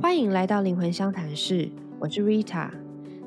欢迎来到灵魂相谈室，我是 Rita。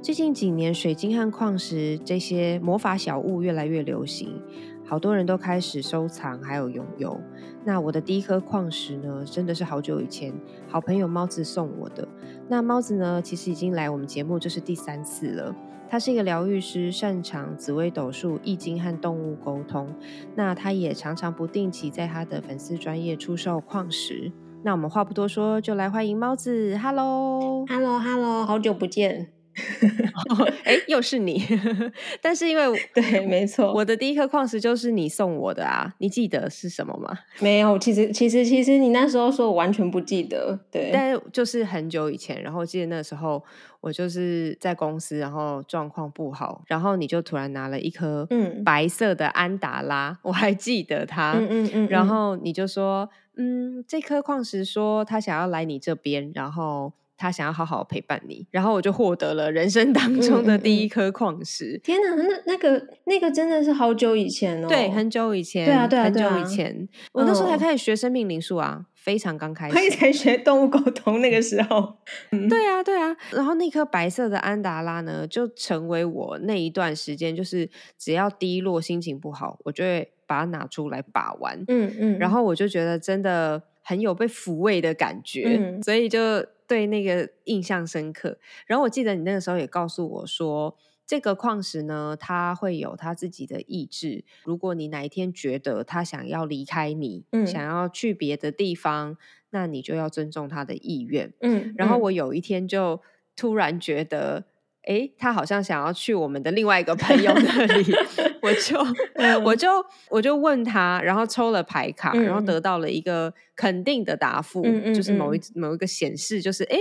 最近几年，水晶和矿石这些魔法小物越来越流行，好多人都开始收藏还有拥有。那我的第一颗矿石呢，真的是好久以前好朋友猫子送我的。那猫子呢，其实已经来我们节目，这是第三次了。他是一个疗愈师，擅长紫微斗数、易经和动物沟通。那他也常常不定期在他的粉丝专业出售矿石。那我们话不多说，就来欢迎猫子。Hello，Hello，Hello，好久不见。哎，又是你！但是因为 对，没错，我的第一颗矿石就是你送我的啊，你记得是什么吗？没有，其实其实其实你那时候说我完全不记得，对，但就是很久以前，然后记得那时候我就是在公司，然后状况不好，然后你就突然拿了一颗嗯。白色的安达拉，我还记得它，嗯嗯嗯，然后你就说。嗯，这颗矿石说他想要来你这边，然后他想要好好陪伴你，然后我就获得了人生当中的第一颗矿石。天哪，那那个那个真的是好久以前哦，对，很久以前，对啊，对啊，很久以前，我那时候才开始学生命灵数啊，非常刚开始，才学动物沟通那个时候。对啊，对啊，然后那颗白色的安达拉呢，就成为我那一段时间，就是只要低落、心情不好，我就会。把它拿出来把玩，嗯嗯，然后我就觉得真的很有被抚慰的感觉，所以就对那个印象深刻。然后我记得你那个时候也告诉我说，这个矿石呢，它会有它自己的意志。如果你哪一天觉得它想要离开你，想要去别的地方，那你就要尊重它的意愿。嗯，然后我有一天就突然觉得。哎，他好像想要去我们的另外一个朋友那里，我就我就我就问他，然后抽了牌卡，然后得到了一个肯定的答复，就是某一某一个显示，就是哎，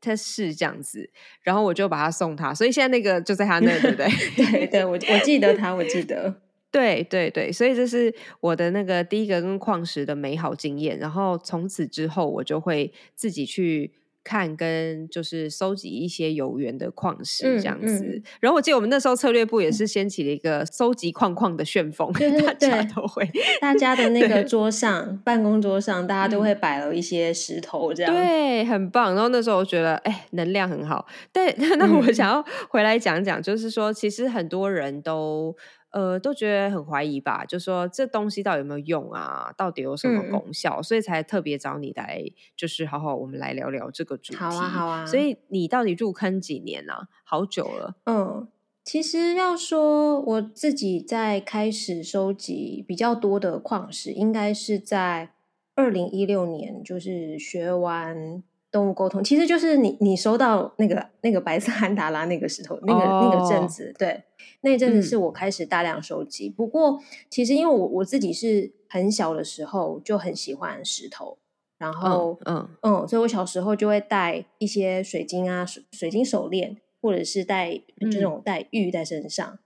他是这样子，然后我就把他送他，所以现在那个就在他那，对不对？对对，我我记得他，我记得，对对对，所以这是我的那个第一个跟矿石的美好经验，然后从此之后我就会自己去。看跟就是收集一些有缘的矿石这样子，然后我记得我们那时候策略部也是掀起了一个收集矿矿的旋风，大家都会，大家的那个桌上办公桌上，大家都会摆了一些石头这样，对，很棒。然后那时候我觉得，哎，能量很好。对 那我想要回来讲讲，就是说，其实很多人都。呃，都觉得很怀疑吧，就说这东西到底有没有用啊？到底有什么功效？所以才特别找你来，就是好好我们来聊聊这个主题。好啊，好啊。所以你到底入坑几年了？好久了。嗯，其实要说我自己在开始收集比较多的矿石，应该是在二零一六年，就是学完。动物沟通其实就是你你收到那个那个白色安达拉那个石头那个那个阵子，对，那阵子是我开始大量收集。不过其实因为我我自己是很小的时候就很喜欢石头，然后嗯嗯，所以我小时候就会带一些水晶啊水水晶手链，或者是带这种带玉在身上。嗯，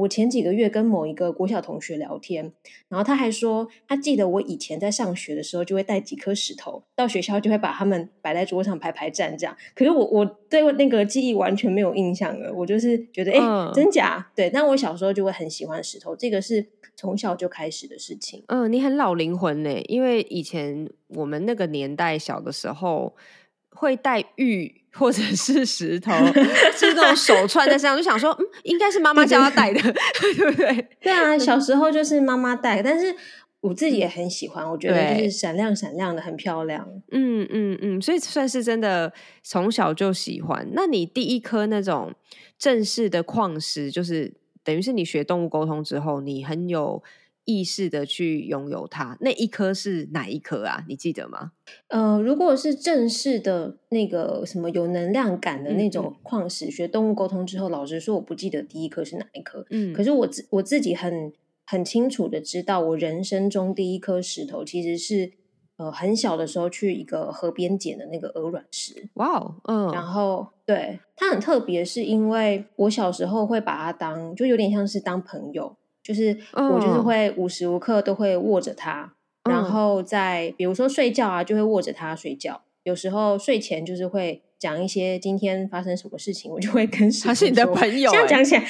我前几个月跟某一个国小同学聊天，然后他还说，他记得我以前在上学的时候，就会带几颗石头到学校，就会把它们摆在桌上排排站这样。可是我我对那个记忆完全没有印象了，我就是觉得，哎，真假？对，但我小时候就会很喜欢石头，这个是从小就开始的事情。嗯，你很老灵魂呢，因为以前我们那个年代小的时候会带玉。或者是石头，是那种手串在身上，就想说，嗯，应该是妈妈教他戴的，对不对？对啊，小时候就是妈妈戴，但是我自己也很喜欢，我觉得就是闪亮闪亮的，很漂亮。嗯嗯嗯，所以算是真的从小就喜欢。那你第一颗那种正式的矿石，就是等于是你学动物沟通之后，你很有。意识的去拥有它，那一颗是哪一颗啊？你记得吗？呃，如果是正式的那个什么有能量感的那种矿石，学动物沟通之后，老实说，我不记得第一颗是哪一颗。嗯，可是我自我自己很很清楚的知道，我人生中第一颗石头其实是呃很小的时候去一个河边捡的那个鹅卵石。哇哦，嗯，然后对它很特别，是因为我小时候会把它当，就有点像是当朋友。就是我就是会无时无刻都会握着它，然后在比如说睡觉啊，就会握着它睡觉。有时候睡前就是会讲一些今天发生什么事情，我就会跟他是你的朋友。现在讲起来，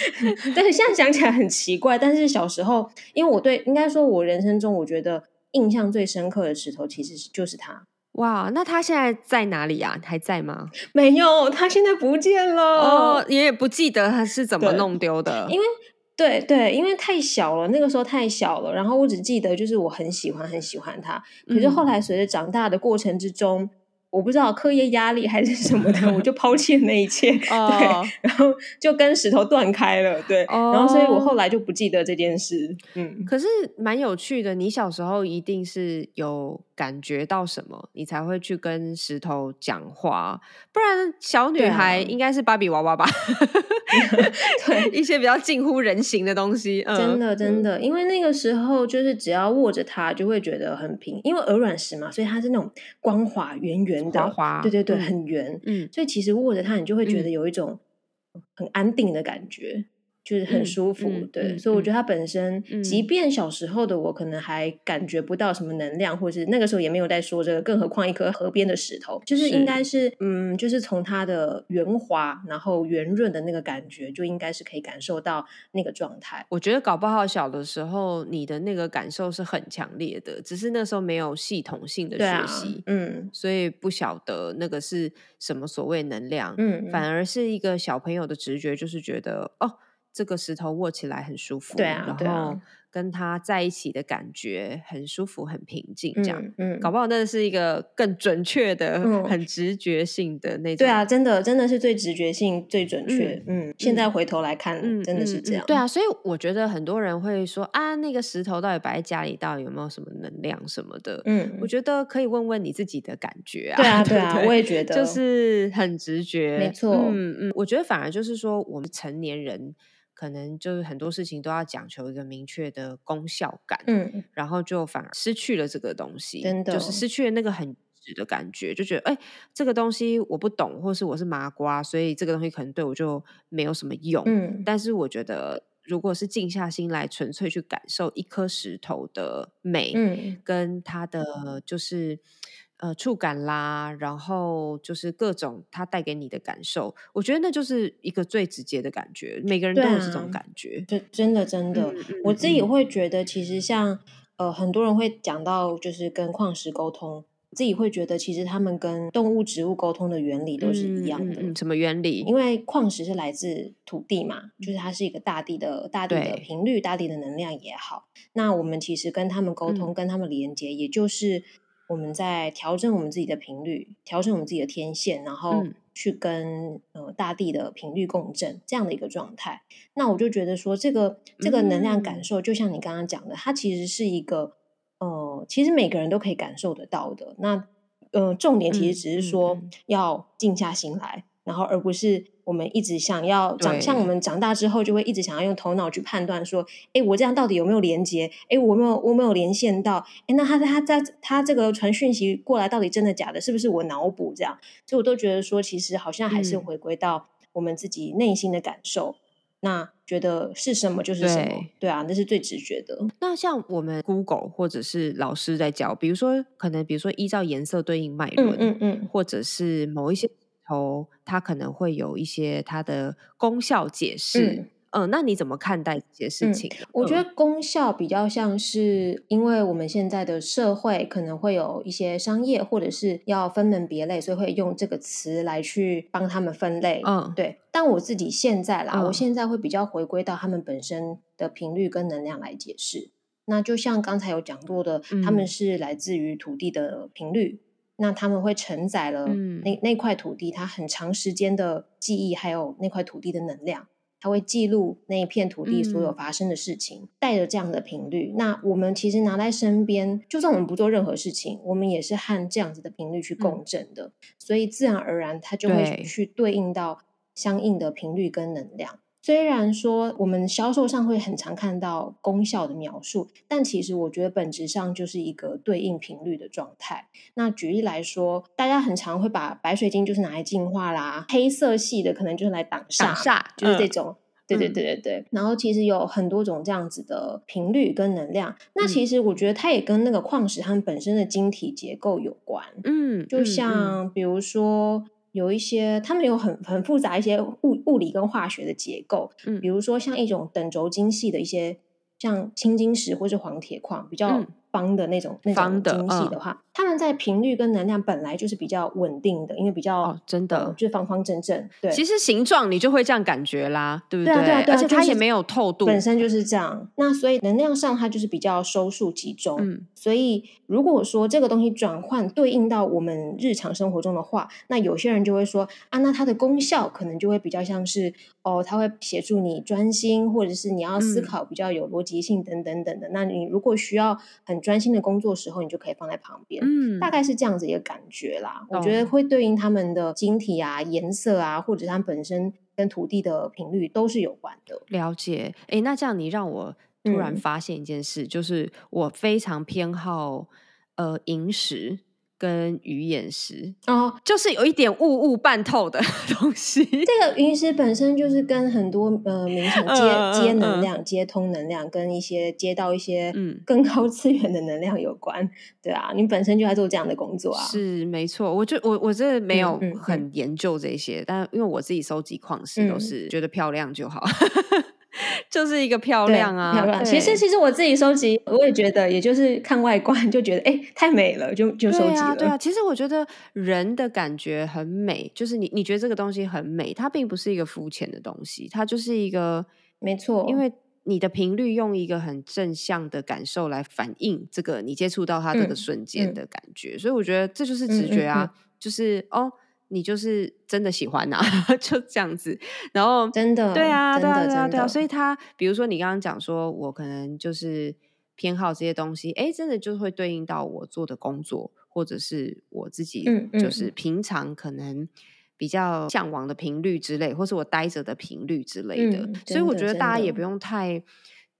对，现在讲起来很奇怪，但是小时候，因为我对应该说，我人生中我觉得印象最深刻的石头其实是就是它。哇，那他现在在哪里啊？还在吗？没有，他现在不见了。哦，你也不记得他是怎么弄丢的？因为对对，因为太小了，那个时候太小了。然后我只记得就是我很喜欢很喜欢他，可是后来随着长大的过程之中。我不知道课业压力还是什么的，我就抛弃了那一切，对，然后就跟石头断开了，对，然后所以我后来就不记得这件事。嗯，可是蛮有趣的，你小时候一定是有感觉到什么，你才会去跟石头讲话，不然小女孩应该是芭比娃娃吧？对，一些比较近乎人形的东西，真的真的，因为那个时候就是只要握着它就会觉得很平，因为鹅卵石嘛，所以它是那种光滑圆圆。滑滑，对对对，很圆，嗯，所以其实握着它，你就会觉得有一种很安定的感觉。就是很舒服，对，所以我觉得它本身，即便小时候的我可能还感觉不到什么能量，或是那个时候也没有在说这个，更何况一颗河边的石头，就是应该是，嗯，就是从它的圆滑，然后圆润的那个感觉，就应该是可以感受到那个状态。我觉得搞不好小的时候你的那个感受是很强烈的，只是那时候没有系统性的学习，嗯，所以不晓得那个是什么所谓能量，嗯，反而是一个小朋友的直觉，就是觉得哦。这个石头握起来很舒服，对啊，然后。跟他在一起的感觉很舒服、很平静，这样，嗯，搞不好那是一个更准确的、很直觉性的那种。对啊，真的，真的是最直觉性、最准确。嗯，现在回头来看，真的是这样。对啊，所以我觉得很多人会说啊，那个石头到底摆在家里，到底有没有什么能量什么的？嗯，我觉得可以问问你自己的感觉啊。对啊，对啊，我也觉得，就是很直觉，没错。嗯嗯，我觉得反而就是说，我们成年人。可能就是很多事情都要讲求一个明确的功效感，嗯，然后就反而失去了这个东西，真的就是失去了那个很直的感觉，就觉得哎，这个东西我不懂，或是我是麻瓜，所以这个东西可能对我就没有什么用。嗯，但是我觉得，如果是静下心来，纯粹去感受一颗石头的美，嗯，跟它的就是。呃，触感啦，然后就是各种它带给你的感受，我觉得那就是一个最直接的感觉。每个人都有这种感觉，对，真的真的，我自己会觉得，其实像呃，很多人会讲到，就是跟矿石沟通，自己会觉得，其实他们跟动物、植物沟通的原理都是一样的。什么原理？因为矿石是来自土地嘛，就是它是一个大地的大地的频率、大地的能量也好。那我们其实跟他们沟通、跟他们连接，也就是。我们在调整我们自己的频率，调整我们自己的天线，然后去跟呃大地的频率共振，这样的一个状态。那我就觉得说，这个这个能量感受，就像你刚刚讲的，它其实是一个呃，其实每个人都可以感受得到的。那呃，重点其实只是说要静下心来。然后，而不是我们一直想要长，像我们长大之后就会一直想要用头脑去判断说，哎，我这样到底有没有连接？哎，我没有，我没有连线到，哎，那他他在他这个传讯息过来到底真的假的？是不是我脑补这样？所以我都觉得说，其实好像还是回归到我们自己内心的感受，那觉得是什么就是什么，对啊，那是最直觉的。那像我们 Google 或者是老师在教，比如说可能比如说依照颜色对应脉轮，嗯嗯，或者是某一些。头，它可能会有一些它的功效解释，嗯，那你怎么看待这些事情？我觉得功效比较像是，因为我们现在的社会可能会有一些商业，或者是要分门别类，所以会用这个词来去帮他们分类，嗯，对。但我自己现在啦，我现在会比较回归到他们本身的频率跟能量来解释。那就像刚才有讲过的，他们是来自于土地的频率。那他们会承载了那那块土地，它很长时间的记忆，还有那块土地的能量，它会记录那一片土地所有发生的事情，带着这样的频率。那我们其实拿在身边，就算我们不做任何事情，我们也是和这样子的频率去共振的，所以自然而然它就会去对应到相应的频率跟能量。虽然说我们销售上会很常看到功效的描述，但其实我觉得本质上就是一个对应频率的状态。那举例来说，大家很常会把白水晶就是拿来净化啦，黑色系的可能就是来挡煞，就是这种。对对对对对。然后其实有很多种这样子的频率跟能量。那其实我觉得它也跟那个矿石它们本身的晶体结构有关。嗯，就像比如说。有一些，他们有很很复杂一些物物理跟化学的结构，嗯，比如说像一种等轴晶系的一些，像青金石或是黄铁矿，比较方的那种那种晶系的话。他们在频率跟能量本来就是比较稳定的，因为比较真的就是方方正正。对，其实形状你就会这样感觉啦，对不对？对啊对对，而且它也没有透度，本身就是这样。那所以能量上它就是比较收束集中。嗯，所以如果说这个东西转换对应到我们日常生活中的话，那有些人就会说啊，那它的功效可能就会比较像是哦，它会协助你专心，或者是你要思考比较有逻辑性等等等的。那你如果需要很专心的工作时候，你就可以放在旁边。嗯，大概是这样子一个感觉啦。我觉得会对应他们的晶体啊、颜色啊，或者它本身跟土地的频率都是有关的。了解。哎，那这样你让我突然发现一件事，就是我非常偏好呃萤石。跟鱼眼石哦，就是有一点雾雾半透的 东西。这个云石本身就是跟很多呃冥想接接能量、接通能量，跟一些接到一些嗯更高次元的能量有关。对啊，你本身就在做这样的工作啊。是没错，我就我我这没有很研究这些，但因为我自己收集矿石都是觉得漂亮就好。就是一个漂亮啊，漂亮。其实，其实我自己收集，我也觉得，也就是看外观就觉得，哎，太美了，就就收集了。对啊，其实我觉得人的感觉很美，就是你你觉得这个东西很美，它并不是一个肤浅的东西，它就是一个没错，因为你的频率用一个很正向的感受来反映这个你接触到它这个瞬间的感觉，所以我觉得这就是直觉啊，就是哦。你就是真的喜欢呐，就这样子，然后真的对啊，对啊，对啊，对啊，所以他比如说你刚刚讲说，我可能就是偏好这些东西，哎，真的就会对应到我做的工作，或者是我自己就是平常可能比较向往的频率之类，或是我待着的频率之类的。所以我觉得大家也不用太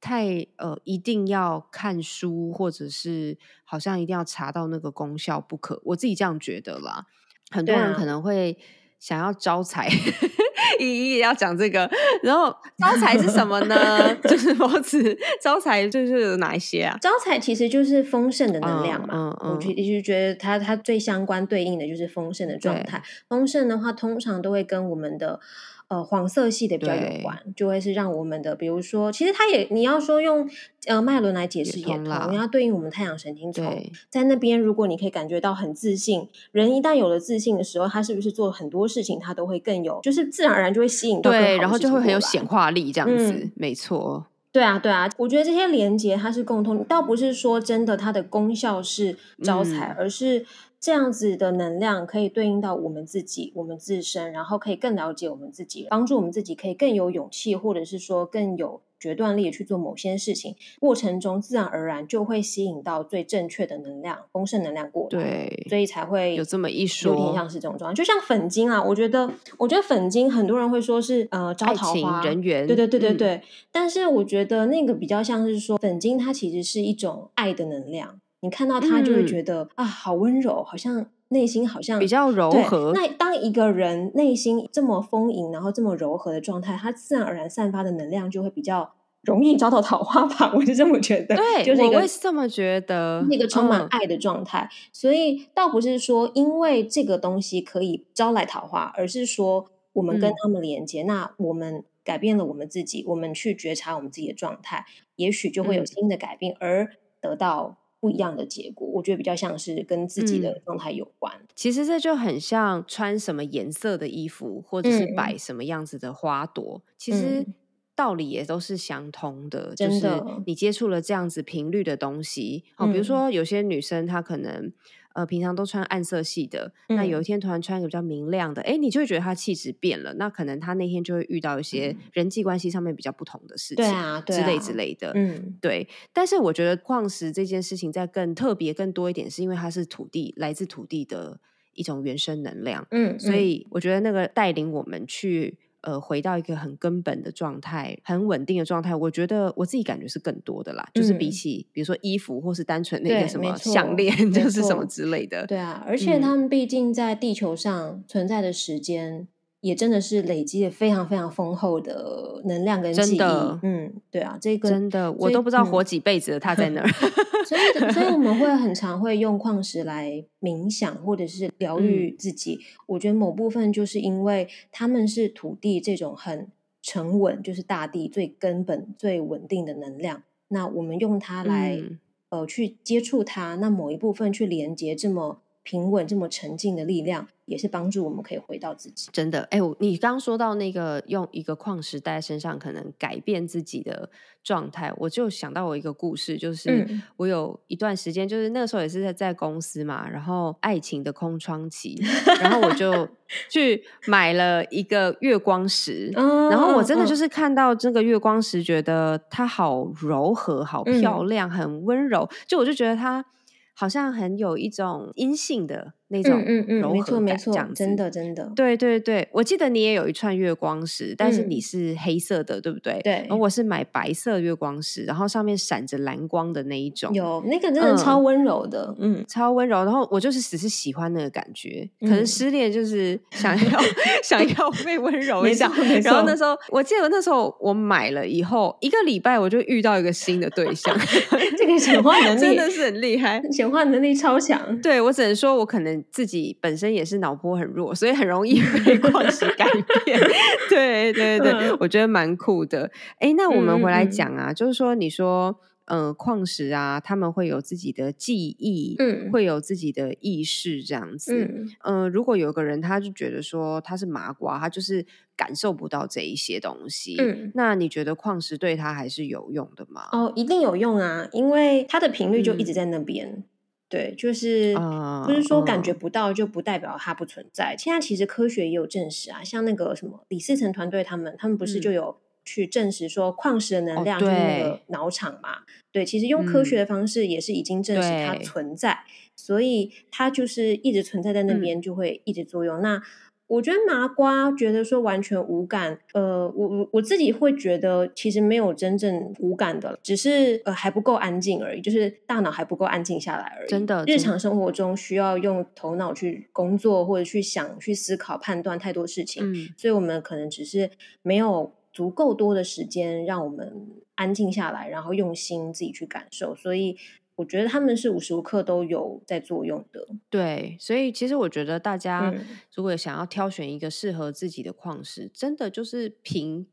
太呃，一定要看书，或者是好像一定要查到那个功效不可。我自己这样觉得啦。很多人可能会想要招财，一一要讲这个，然后招财是什么呢？就是包子招财就是有哪一些啊？招财其实就是丰盛的能量嘛。我就一直觉得它它最相关对应的就是丰盛的状态。丰盛的话，通常都会跟我们的。呃，黄色系的比较有关，就会是让我们的，比如说，其实它也你要说用呃脉轮来解释也通，你要对应我们太阳神经丛，在那边，如果你可以感觉到很自信，人一旦有了自信的时候，他是不是做很多事情他都会更有，就是自然而然就会吸引到对，然后就会很有显化力这样子，没错。对啊，对啊，我觉得这些连接它是共通，倒不是说真的它的功效是招财，而是。这样子的能量可以对应到我们自己、我们自身，然后可以更了解我们自己，帮助我们自己可以更有勇气，或者是说更有决断力去做某些事情。过程中自然而然就会吸引到最正确的能量、丰盛能量过来。对，所以才会有这么一说，有点像是这种状态。就像粉晶啊，我觉得，我觉得粉晶很多人会说是呃招桃花人缘，对对对对对。但是我觉得那个比较像是说粉晶，它其实是一种爱的能量。你看到他就会觉得啊，好温柔，好像内心好像比较柔和。那当一个人内心这么丰盈，然后这么柔和的状态，他自然而然散发的能量就会比较容易招到桃花吧？我是这么觉得。对，就是我会这么觉得，那个充满爱的状态。所以倒不是说因为这个东西可以招来桃花，而是说我们跟他们连接，那我们改变了我们自己，我们去觉察我们自己的状态，也许就会有新的改变，而得到。不一样的结果，我觉得比较像是跟自己的状态有关。其实这就很像穿什么颜色的衣服，或者是摆什么样子的花朵，其实道理也都是相通的。就是你接触了这样子频率的东西，哦，比如说有些女生她可能。呃，平常都穿暗色系的，那有一天突然穿一个比较明亮的，哎，你就会觉得他气质变了。那可能他那天就会遇到一些人际关系上面比较不同的事情，对啊，之类之类的，嗯，对。但是我觉得矿石这件事情在更特别、更多一点，是因为它是土地，来自土地的一种原生能量，嗯，所以我觉得那个带领我们去。呃，回到一个很根本的状态，很稳定的状态，我觉得我自己感觉是更多的啦。就是比起比如说衣服，或是单纯那个什么项链，就是什么之类的。对啊，而且他们毕竟在地球上存在的时间。也真的是累积了非常非常丰厚的能量跟记忆，嗯，对啊，这个真的我都不知道活几辈子了，他在那儿。所以，所以我们会很常会用矿石来冥想或者是疗愈自己。我觉得某部分就是因为他们是土地这种很沉稳，就是大地最根本、最稳定的能量。那我们用它来呃去接触它，那某一部分去连接这么平稳、这么沉静的力量。也是帮助我们可以回到自己。真的，哎，你刚刚说到那个用一个矿石戴在身上，可能改变自己的状态，我就想到我一个故事，就是我有一段时间，就是那个时候也是在在公司嘛，然后爱情的空窗期，然后我就去买了一个月光石，然后我真的就是看到这个月光石，觉得它好柔和、好漂亮、很温柔，就我就觉得它好像很有一种阴性的。那种柔和感，这样真的真的，对对对，我记得你也有一串月光石，但是你是黑色的，对不对？对，而我是买白色月光石，然后上面闪着蓝光的那一种，有那个真的超温柔的，嗯，超温柔。然后我就是只是喜欢那个感觉，可能失恋就是想要 想要被温柔一下。然后那时候我记得那时候我买了以后一个礼拜，我就遇到一个新的对象，这个显化能 力真的是很厉害，显化能力超强。对我只能说，我可能。自己本身也是脑波很弱，所以很容易被矿石改变。对对对，我觉得蛮酷的。哎，那我们回来讲啊，就是说，你说，嗯，矿石啊，他们会有自己的记忆，嗯，会有自己的意识，这样子。嗯，如果有个人他就觉得说他是麻瓜，他就是感受不到这一些东西。嗯，那你觉得矿石对他还是有用的吗？哦，一定有用啊，因为它的频率就一直在那边。对，就是不是说感觉不到就不代表它不存在。现在其实科学也有证实啊，像那个什么李思成团队他们，他们不是就有去证实说矿石的能量就是那个脑场嘛？对，其实用科学的方式也是已经证实它存在，所以它就是一直存在在那边，就会一直作用。那我觉得麻瓜觉得说完全无感，呃，我我我自己会觉得其实没有真正无感的，只是呃还不够安静而已，就是大脑还不够安静下来而已。真的，日常生活中需要用头脑去工作或者去想、去思考、判断太多事情，所以我们可能只是没有足够多的时间让我们安静下来，然后用心自己去感受，所以。我觉得他们是无时无刻都有在作用的，对，所以其实我觉得大家如果想要挑选一个适合自己的矿石，真的就是凭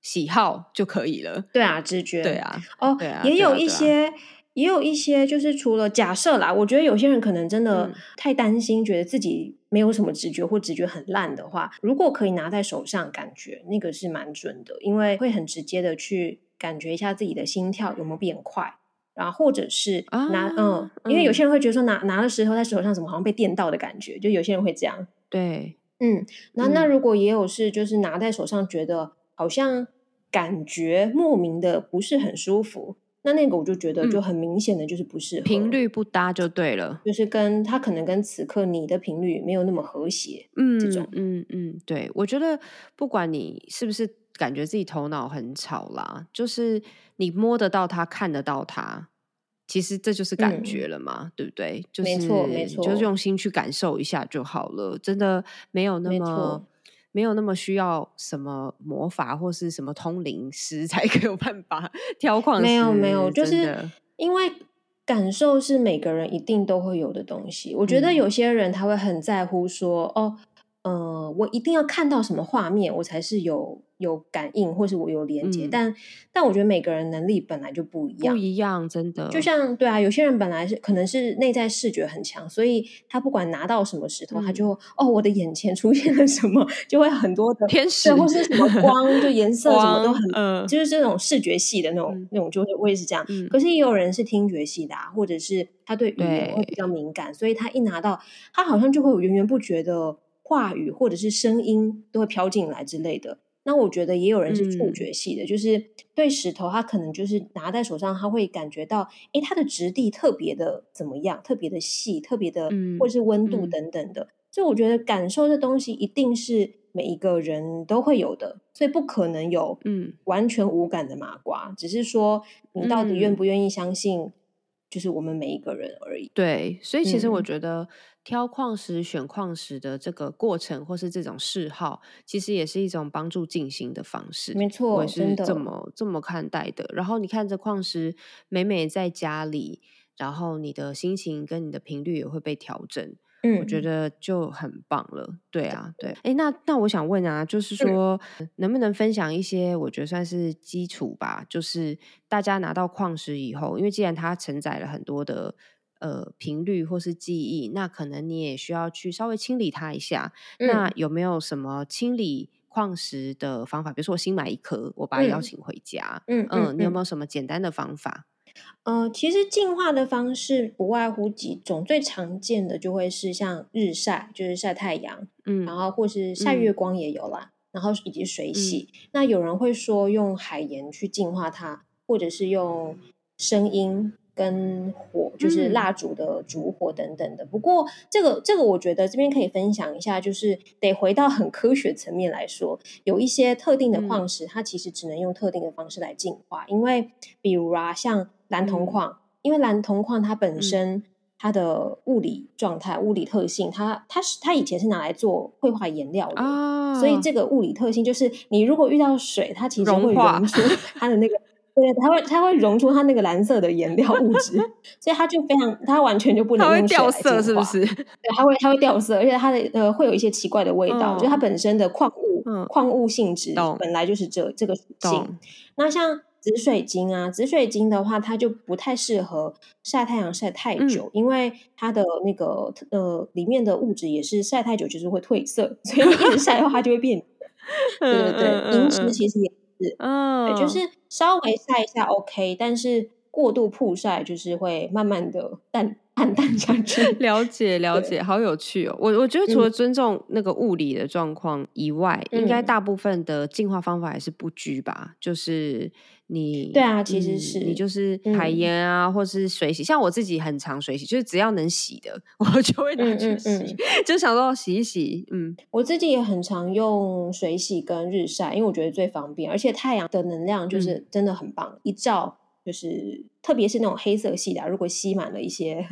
喜好就可以了。对啊，直觉。对啊，哦，也有一些，也有一些，就是除了假设啦，我觉得有些人可能真的太担心，觉得自己没有什么直觉或直觉很烂的话，如果可以拿在手上，感觉那个是蛮准的，因为会很直接的去感觉一下自己的心跳有没有变快。然后或者是拿嗯，因为有些人会觉得说拿拿了石头在手上怎么好像被电到的感觉，就有些人会这样。对，嗯，那那如果也有是就是拿在手上觉得好像感觉莫名的不是很舒服，那那个我就觉得就很明显的就是不是频率不搭就对了，就是跟他可能跟此刻你的频率没有那么和谐。嗯，这种。嗯嗯，对。我觉得不管你是不是感觉自己头脑很吵啦，就是。你摸得到它，看得到它，其实这就是感觉了嘛，对不对？没错，没错，就是用心去感受一下就好了。真的没有那么没有那么需要什么魔法或是什么通灵师 才可有办法挑矿。没有，没有，就是因为感受是每个人一定都会有的东西。我觉得有些人他会很在乎说，哦，嗯，我一定要看到什么画面，我才是有。有感应，或是我有连接，但但我觉得每个人能力本来就不一样，不一样，真的。就像对啊，有些人本来是可能是内在视觉很强，所以他不管拿到什么石头，他就哦，我的眼前出现了什么，就会很多的天使，或是什么光，就颜色什么都很，就是这种视觉系的那种那种，就会会是这样。可是也有人是听觉系的，啊，或者是他对语言会比较敏感，所以他一拿到，他好像就会有源源不绝的话语或者是声音都会飘进来之类的。那我觉得也有人是触觉系的，就是对石头，他可能就是拿在手上，他会感觉到，哎，它的质地特别的怎么样，特别的细，特别的，或是温度等等的。所以我觉得感受这东西一定是每一个人都会有的，所以不可能有嗯。完全无感的麻瓜，只是说你到底愿不愿意相信，就是我们每一个人而已。对，所以其实我觉得。挑矿石、选矿石的这个过程，或是这种嗜好，其实也是一种帮助静心的方式。没错，我是这么这么看待的。然后你看，这矿石每每在家里，然后你的心情跟你的频率也会被调整。我觉得就很棒了。对啊，对。哎，那那我想问啊，就是说，能不能分享一些我觉得算是基础吧？就是大家拿到矿石以后，因为既然它承载了很多的呃频率或是记忆，那可能你也需要去稍微清理它一下。那有没有什么清理矿石的方法？比如说，我新买一颗，我把它邀请回家。嗯嗯，你有没有什么简单的方法？呃，其实净化的方式不外乎几种，最常见的就会是像日晒，就是晒太阳，嗯，然后或是晒月光也有啦，然后以及水洗。那有人会说用海盐去净化它，或者是用声音跟火，就是蜡烛的烛火等等的。不过这个这个，我觉得这边可以分享一下，就是得回到很科学层面来说，有一些特定的矿石，它其实只能用特定的方式来净化，因为比如啊，像蓝铜矿，因为蓝铜矿它本身它的物理状态、物理特性，它它是它以前是拿来做绘画颜料的，所以这个物理特性就是你如果遇到水，它其实会溶出它的那个，对，它会它会溶出它那个蓝色的颜料物质，所以它就非常它完全就不能用掉色，是不是？对，它会它会掉色，而且它的呃会有一些奇怪的味道，就它本身的矿物矿物性质本来就是这这个属性。那像。紫水晶啊，紫水晶的话，它就不太适合晒太阳晒太久，因为它的那个呃里面的物质也是晒太久就是会褪色，所以一直晒的话它就会变。对对对，银石其实也是，对，就是稍微晒一下 OK，但是过度曝晒就是会慢慢的淡。暗淡下去，了解了解，好有趣哦！我我觉得除了尊重那个物理的状况以外，应该大部分的净化方法还是不拘吧？就是你对啊，其实是你就是海盐啊，或是水洗。像我自己很常水洗，就是只要能洗的，我就会拿去洗，就想到洗一洗。嗯，我自己也很常用水洗跟日晒，因为我觉得最方便，而且太阳的能量就是真的很棒，一照。就是，特别是那种黑色系的，如果吸满了一些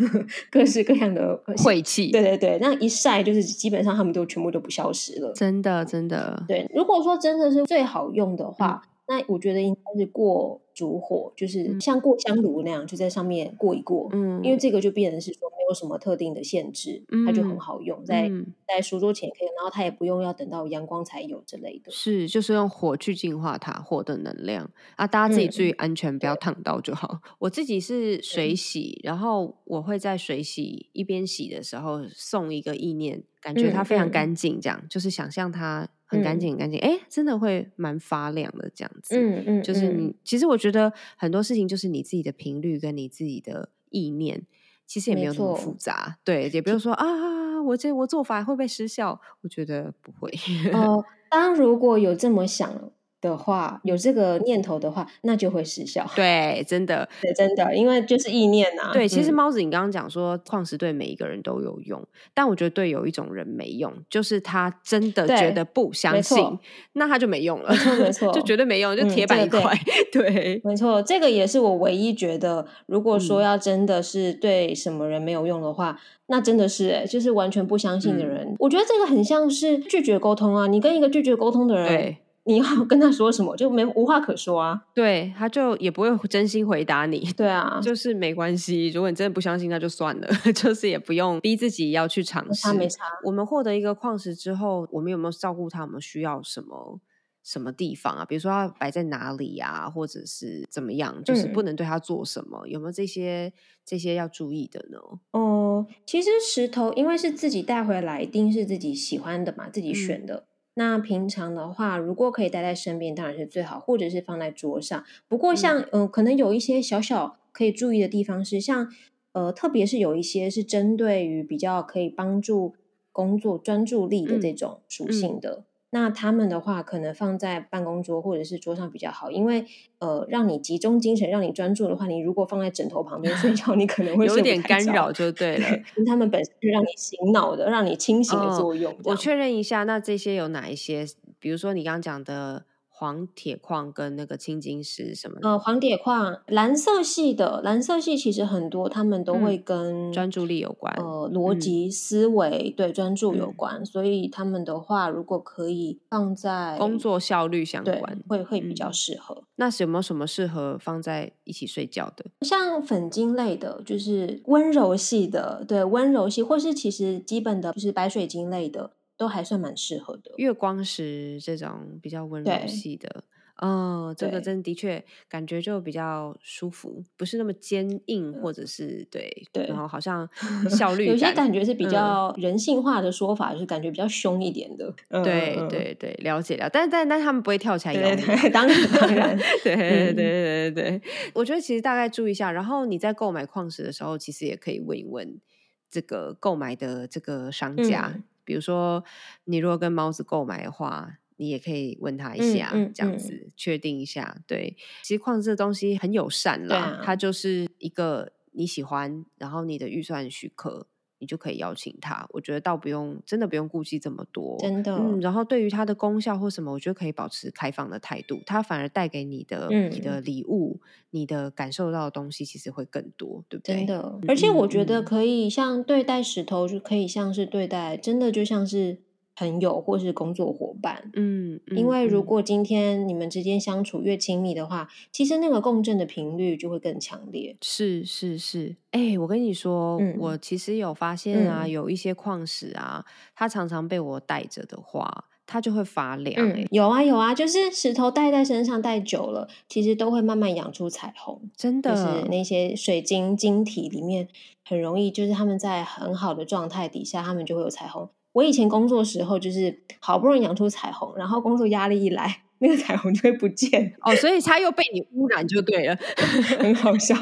各式各样的晦气，对对对，那一晒就是基本上他们都全部都不消失了。真的，真的。对，如果说真的是最好用的话。那我觉得应该是过烛火，就是像过香炉那样，就在上面过一过。嗯，因为这个就变成是说没有什么特定的限制，它就很好用，在在书桌前可以，然后它也不用要等到阳光才有之类的。是，就是用火去净化它，火的能量。啊，大家自己注意安全，不要烫到就好。我自己是水洗，然后我会在水洗一边洗的时候送一个意念，感觉它非常干净，这样就是想象它。很干净，很干净，哎，真的会蛮发亮的这样子。嗯嗯，就是你，其实我觉得很多事情就是你自己的频率跟你自己的意念，其实也没有那么复杂。对，也不用说啊，我这我做法会不会失效？我觉得不会。哦，当如果有这么想。的话，有这个念头的话，那就会失效。对，真的，对，真的，因为就是意念呐。对，其实猫子，你刚刚讲说矿石对每一个人都有用，但我觉得对有一种人没用，就是他真的觉得不相信，那他就没用了。没错，没 错，就绝对没用，就铁板一块。对，没错，这个也是我唯一觉得，如果说要真的是对什么人没有用的话，那真的是，哎，就是完全不相信的人。我觉得这个很像是拒绝沟通啊，你跟一个拒绝沟通的人。你要 跟他说什么，就没无话可说啊。对，他就也不会真心回答你。对啊，就是没关系。如果你真的不相信，那就算了，就是也不用逼自己要去尝试。没差。我们获得一个矿石之后，我们有没有照顾他？我们需要什么什么地方啊？比如说要摆在哪里啊，或者是怎么样？就是不能对它做什么？有没有这些这些要注意的呢？哦，其实石头因为是自己带回来，一定是自己喜欢的嘛，自己选的。那平常的话，如果可以带在身边，当然是最好，或者是放在桌上。不过，像嗯，可能有一些小小可以注意的地方是，像呃，特别是有一些是针对于比较可以帮助工作专注力的这种属性的。那他们的话，可能放在办公桌或者是桌上比较好，因为呃，让你集中精神、让你专注的话，你如果放在枕头旁边睡觉，你可能会有点干扰，就对了。他们本身是让你醒脑的、让你清醒的作用。我确认一下，那这些有哪一些？比如说你刚刚讲的。黄铁矿跟那个青金石什么的？呃，黄铁矿，蓝色系的，蓝色系其实很多，他们都会跟专注力有关，呃，逻辑思维对专注有关，所以他们的话，如果可以放在工作效率相关，会会比较适合。那有没有什么适合放在一起睡觉的？像粉晶类的，就是温柔系的，对，温柔系，或是其实基本的，就是白水晶类的。都还算蛮适合的，月光石这种比较温柔系的，嗯，这个真的确感觉就比较舒服，不是那么坚硬，或者是对对，然后好像 效率有些感觉是比较人性化的说法，就是感觉比较凶一点的，对对对，了解了，但但但他们不会跳起来咬你，当然当然，对对对对对，我觉得其实大概注意一下，然后你在购买矿石的时候，其实也可以问一问这个购买的这个商家。比如说，你如果跟猫子购买的话，你也可以问他一下，这样子确定一下。对，其实矿石这东西很友善啦，它就是一个你喜欢，然后你的预算许可。你就可以邀请他，我觉得倒不用，真的不用顾忌这么多，真的。嗯，然后对于它的功效或什么，我觉得可以保持开放的态度，它反而带给你的你的礼物，你的感受到的东西其实会更多，对不对？真的，而且我觉得可以像对待石头，就可以像是对待，真的就像是。朋友或是工作伙伴，嗯，因为如果今天你们之间相处越亲密的话，其实那个共振的频率就会更强烈。是是是，哎，我跟你说，我其实有发现啊，有一些矿石啊，它常常被我带着的话，它就会发亮。哎，有啊有啊，就是石头戴在身上戴久了，其实都会慢慢养出彩虹。真的，就是那些水晶晶体里面很容易，就是他们在很好的状态底下，他们就会有彩虹。我以前工作时候，就是好不容易养出彩虹，然后工作压力一来。那个彩虹就会不见哦，所以它又被你污染就对了，很好笑，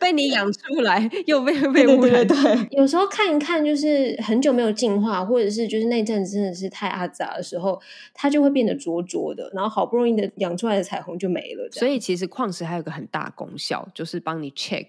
被你养出来又被被污染。对，有时候看一看，就是很久没有进化，或者是就是那阵子真的是太阿杂的时候，它就会变得浊浊的，然后好不容易的养出来的彩虹就没了。所以其实矿石还有个很大功效，就是帮你 check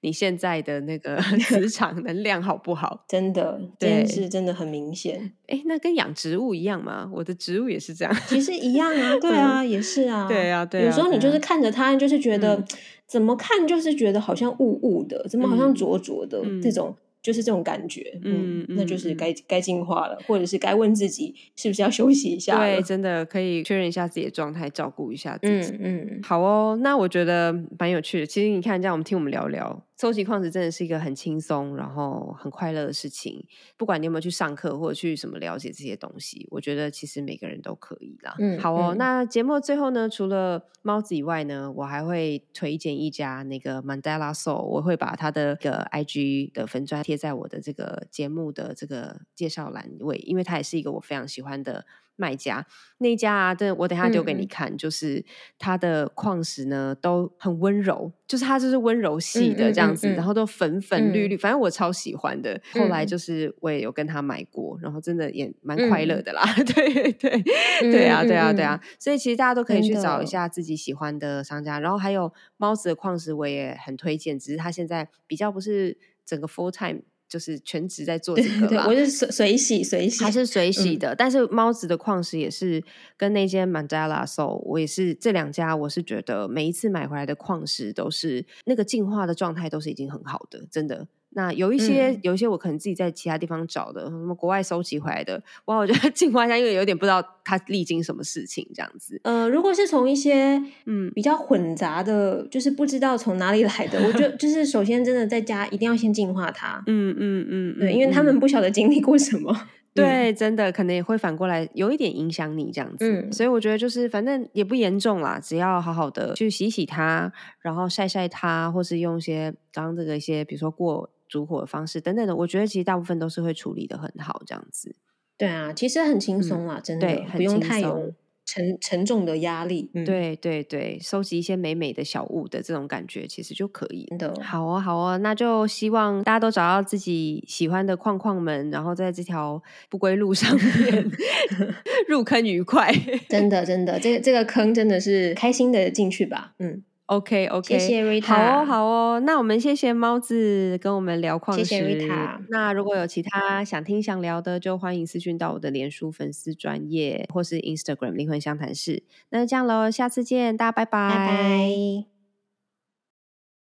你现在的那个 磁 场能量好不好？真的，对，是真的很明显。哎，那跟养植物一样吗？我的植物也是这样，其实一样啊，对。对啊，也是啊。对啊，对啊。有时候你就是看着他，就是觉得怎么看就是觉得好像雾雾的，怎么好像浊浊的这种。就是这种感觉，嗯，那就是该该进化了，或者是该问自己是不是要休息一下。对，真的可以确认一下自己的状态，照顾一下自己。嗯嗯，好哦，那我觉得蛮有趣的。其实你看，这样我们听我们聊聊，收集矿石真的是一个很轻松，然后很快乐的事情。不管你有没有去上课或者去什么了解这些东西，我觉得其实每个人都可以啦。嗯，好哦。那节目最后呢，除了猫子以外呢，我还会推荐一家那个 Mandela Soul，我会把它的个 IG 的粉砖。贴在我的这个节目的这个介绍栏位，因为它也是一个我非常喜欢的。卖家那家啊，这我等下丢给你看，就是它的矿石呢都很温柔，就是它就是温柔系的这样子，然后都粉粉绿绿，反正我超喜欢的。后来就是我也有跟他买过，然后真的也蛮快乐的啦。对对对啊，对啊对啊，所以其实大家都可以去找一下自己喜欢的商家，然后还有猫子的矿石我也很推荐，只是它现在比较不是整个 full time。就是全职在做这个吧，我是水水洗水洗，还是水洗的。但是猫子的矿石也是跟那间 Mandala Soul，我也是这两家，我是觉得每一次买回来的矿石都是那个进化的状态都是已经很好的，真的。那有一些，有一些我可能自己在其他地方找的，什么国外收集回来的，哇，我觉得 进化一下，因为有点不知道它历经什么事情这样子。呃，如果是从一些嗯比较混杂的，就是不知道从哪里来的，我觉得 就是首先真的在家一定要先净化它。嗯嗯嗯，对，因为他们不晓得经历过什么。对，真的可能也会反过来有一点影响你这样子，所以我觉得就是反正也不严重啦，只要好好的去洗洗它，然后晒晒它，或是用一些刚刚这个一些比如说过煮火的方式等等的，我觉得其实大部分都是会处理的很好这样子。对啊，其实很轻松啊，真的不用太有。沉沉重的压力，对对对，收集一些美美的小物的这种感觉，其实就可以。真的，好哦，好哦，那就希望大家都找到自己喜欢的框框们，然后在这条不归路上面 入坑愉快。真的，真的，这这个坑真的是开心的进去吧？嗯。OK OK，谢谢瑞塔，好哦好哦，那我们谢谢猫子跟我们聊矿石。谢谢瑞塔。那如果有其他想听想聊的，就欢迎私讯到我的脸书粉丝专业或是 Instagram 灵魂相谈室。那就这样喽，下次见，大家拜拜。拜拜。